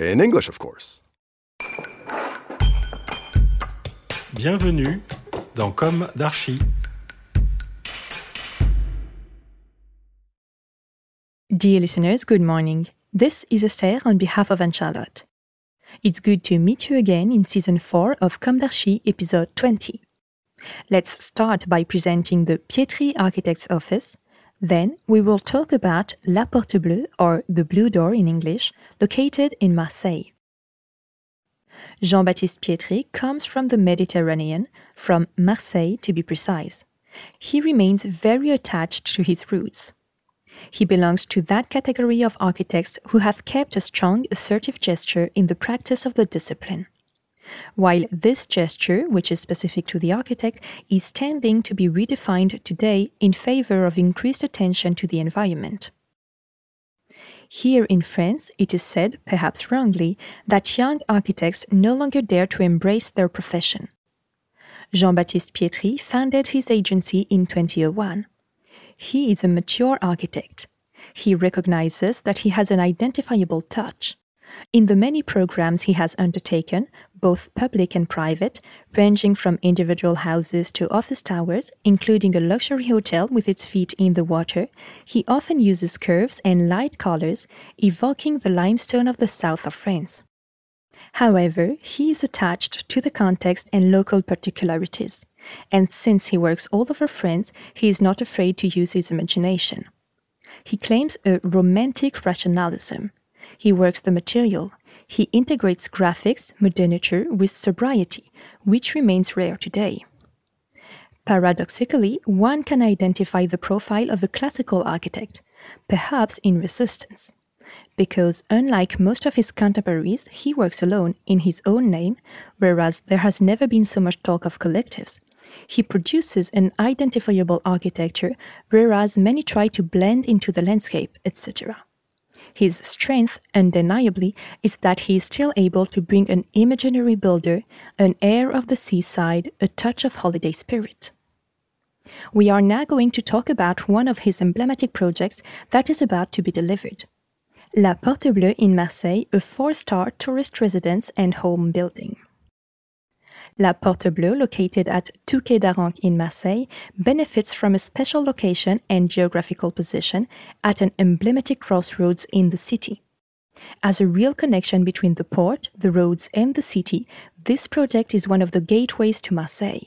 In English, of course. Bienvenue dans Com d'Archi. Dear listeners, good morning. This is Esther on behalf of Anne-Charlotte. It's good to meet you again in season 4 of Com d'Archi, episode 20. Let's start by presenting the Pietri Architect's Office. Then we will talk about La Porte Bleue, or the Blue Door in English, located in Marseille. Jean-Baptiste Pietri comes from the Mediterranean, from Marseille to be precise. He remains very attached to his roots. He belongs to that category of architects who have kept a strong assertive gesture in the practice of the discipline. While this gesture, which is specific to the architect, is tending to be redefined today in favor of increased attention to the environment. Here in France, it is said, perhaps wrongly, that young architects no longer dare to embrace their profession. Jean Baptiste Pietri founded his agency in 2001. He is a mature architect. He recognizes that he has an identifiable touch. In the many programs he has undertaken, both public and private, ranging from individual houses to office towers, including a luxury hotel with its feet in the water, he often uses curves and light colors, evoking the limestone of the south of France. However, he is attached to the context and local particularities, and since he works all over France, he is not afraid to use his imagination. He claims a romantic rationalism. He works the material. He integrates graphics, modernity with sobriety, which remains rare today. Paradoxically, one can identify the profile of a classical architect, perhaps in resistance. Because unlike most of his contemporaries, he works alone in his own name, whereas there has never been so much talk of collectives. He produces an identifiable architecture, whereas many try to blend into the landscape, etc. His strength, undeniably, is that he is still able to bring an imaginary builder, an air of the seaside, a touch of holiday spirit. We are now going to talk about one of his emblematic projects that is about to be delivered. La Porte Bleue in Marseille, a four star tourist residence and home building. La Porte Bleue, located at Touquet d'Aranque in Marseille, benefits from a special location and geographical position at an emblematic crossroads in the city. As a real connection between the port, the roads, and the city, this project is one of the gateways to Marseille.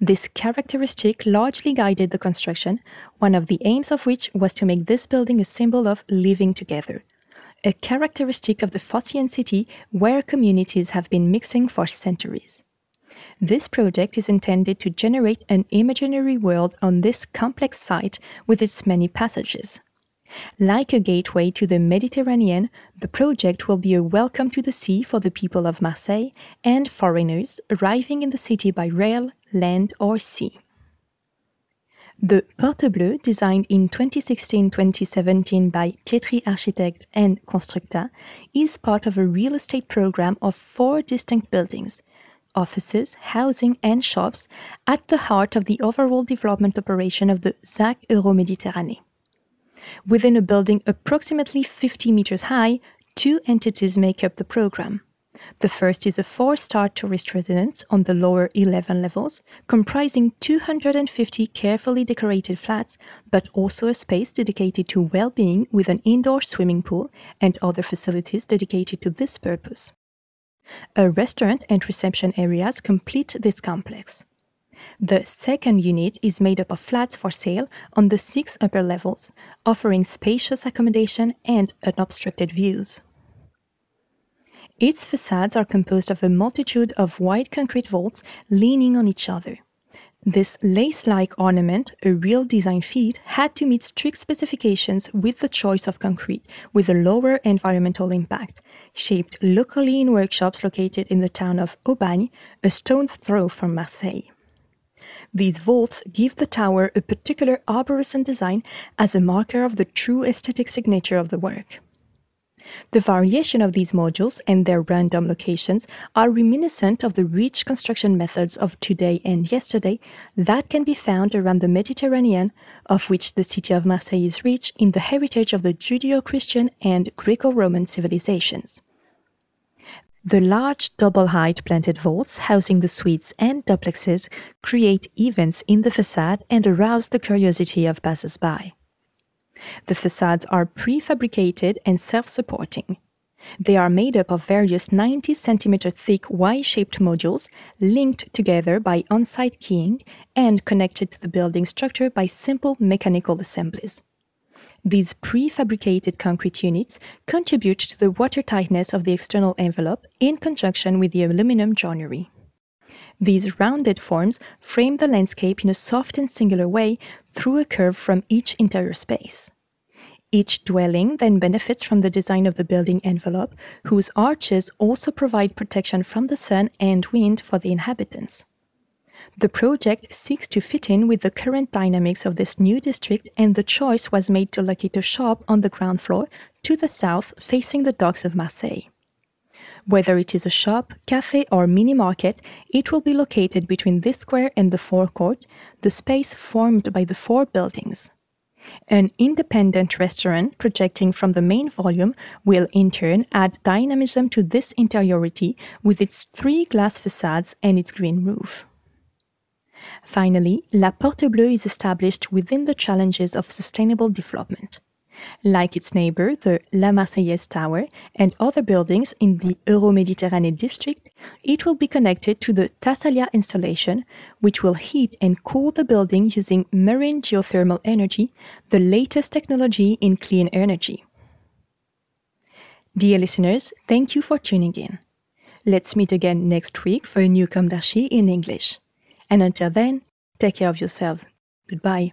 This characteristic largely guided the construction, one of the aims of which was to make this building a symbol of living together, a characteristic of the Phocaean city where communities have been mixing for centuries. This project is intended to generate an imaginary world on this complex site with its many passages. Like a gateway to the Mediterranean, the project will be a welcome to the sea for the people of Marseille and foreigners arriving in the city by rail, land, or sea. The Porte Bleue, designed in 2016-2017 by Pietri Architect and Constructa, is part of a real estate program of four distinct buildings, offices, housing, and shops at the heart of the overall development operation of the ZAC Euroméditerranée. Within a building approximately 50 meters high, two entities make up the program. The first is a four star tourist residence on the lower 11 levels, comprising 250 carefully decorated flats, but also a space dedicated to well being with an indoor swimming pool and other facilities dedicated to this purpose. A restaurant and reception areas complete this complex. The second unit is made up of flats for sale on the six upper levels, offering spacious accommodation and unobstructed views. Its facades are composed of a multitude of white concrete vaults leaning on each other. This lace like ornament, a real design feat, had to meet strict specifications with the choice of concrete with a lower environmental impact, shaped locally in workshops located in the town of Aubagne, a stone's throw from Marseille. These vaults give the tower a particular arborescent design as a marker of the true aesthetic signature of the work. The variation of these modules and their random locations are reminiscent of the rich construction methods of today and yesterday that can be found around the Mediterranean, of which the city of Marseille is rich in the heritage of the Judeo Christian and Greco Roman civilizations. The large double height planted vaults housing the suites and duplexes create events in the facade and arouse the curiosity of passers by. The facades are prefabricated and self supporting. They are made up of various 90 centimeter thick Y shaped modules linked together by on site keying and connected to the building structure by simple mechanical assemblies. These prefabricated concrete units contribute to the watertightness of the external envelope in conjunction with the aluminum joinery. These rounded forms frame the landscape in a soft and singular way through a curve from each interior space. Each dwelling then benefits from the design of the building envelope, whose arches also provide protection from the sun and wind for the inhabitants. The project seeks to fit in with the current dynamics of this new district, and the choice was made to locate a shop on the ground floor to the south facing the docks of Marseille. Whether it is a shop, cafe, or mini market, it will be located between this square and the forecourt, the space formed by the four buildings. An independent restaurant projecting from the main volume will in turn add dynamism to this interiority with its three glass facades and its green roof. Finally, La Porte Bleue is established within the challenges of sustainable development. Like its neighbor, the La Marseillaise Tower, and other buildings in the Euro-Mediterranee district, it will be connected to the Thassalia installation, which will heat and cool the building using marine geothermal energy, the latest technology in clean energy. Dear listeners, thank you for tuning in. Let's meet again next week for a new Com d'Archi in English. And until then, take care of yourselves. Goodbye.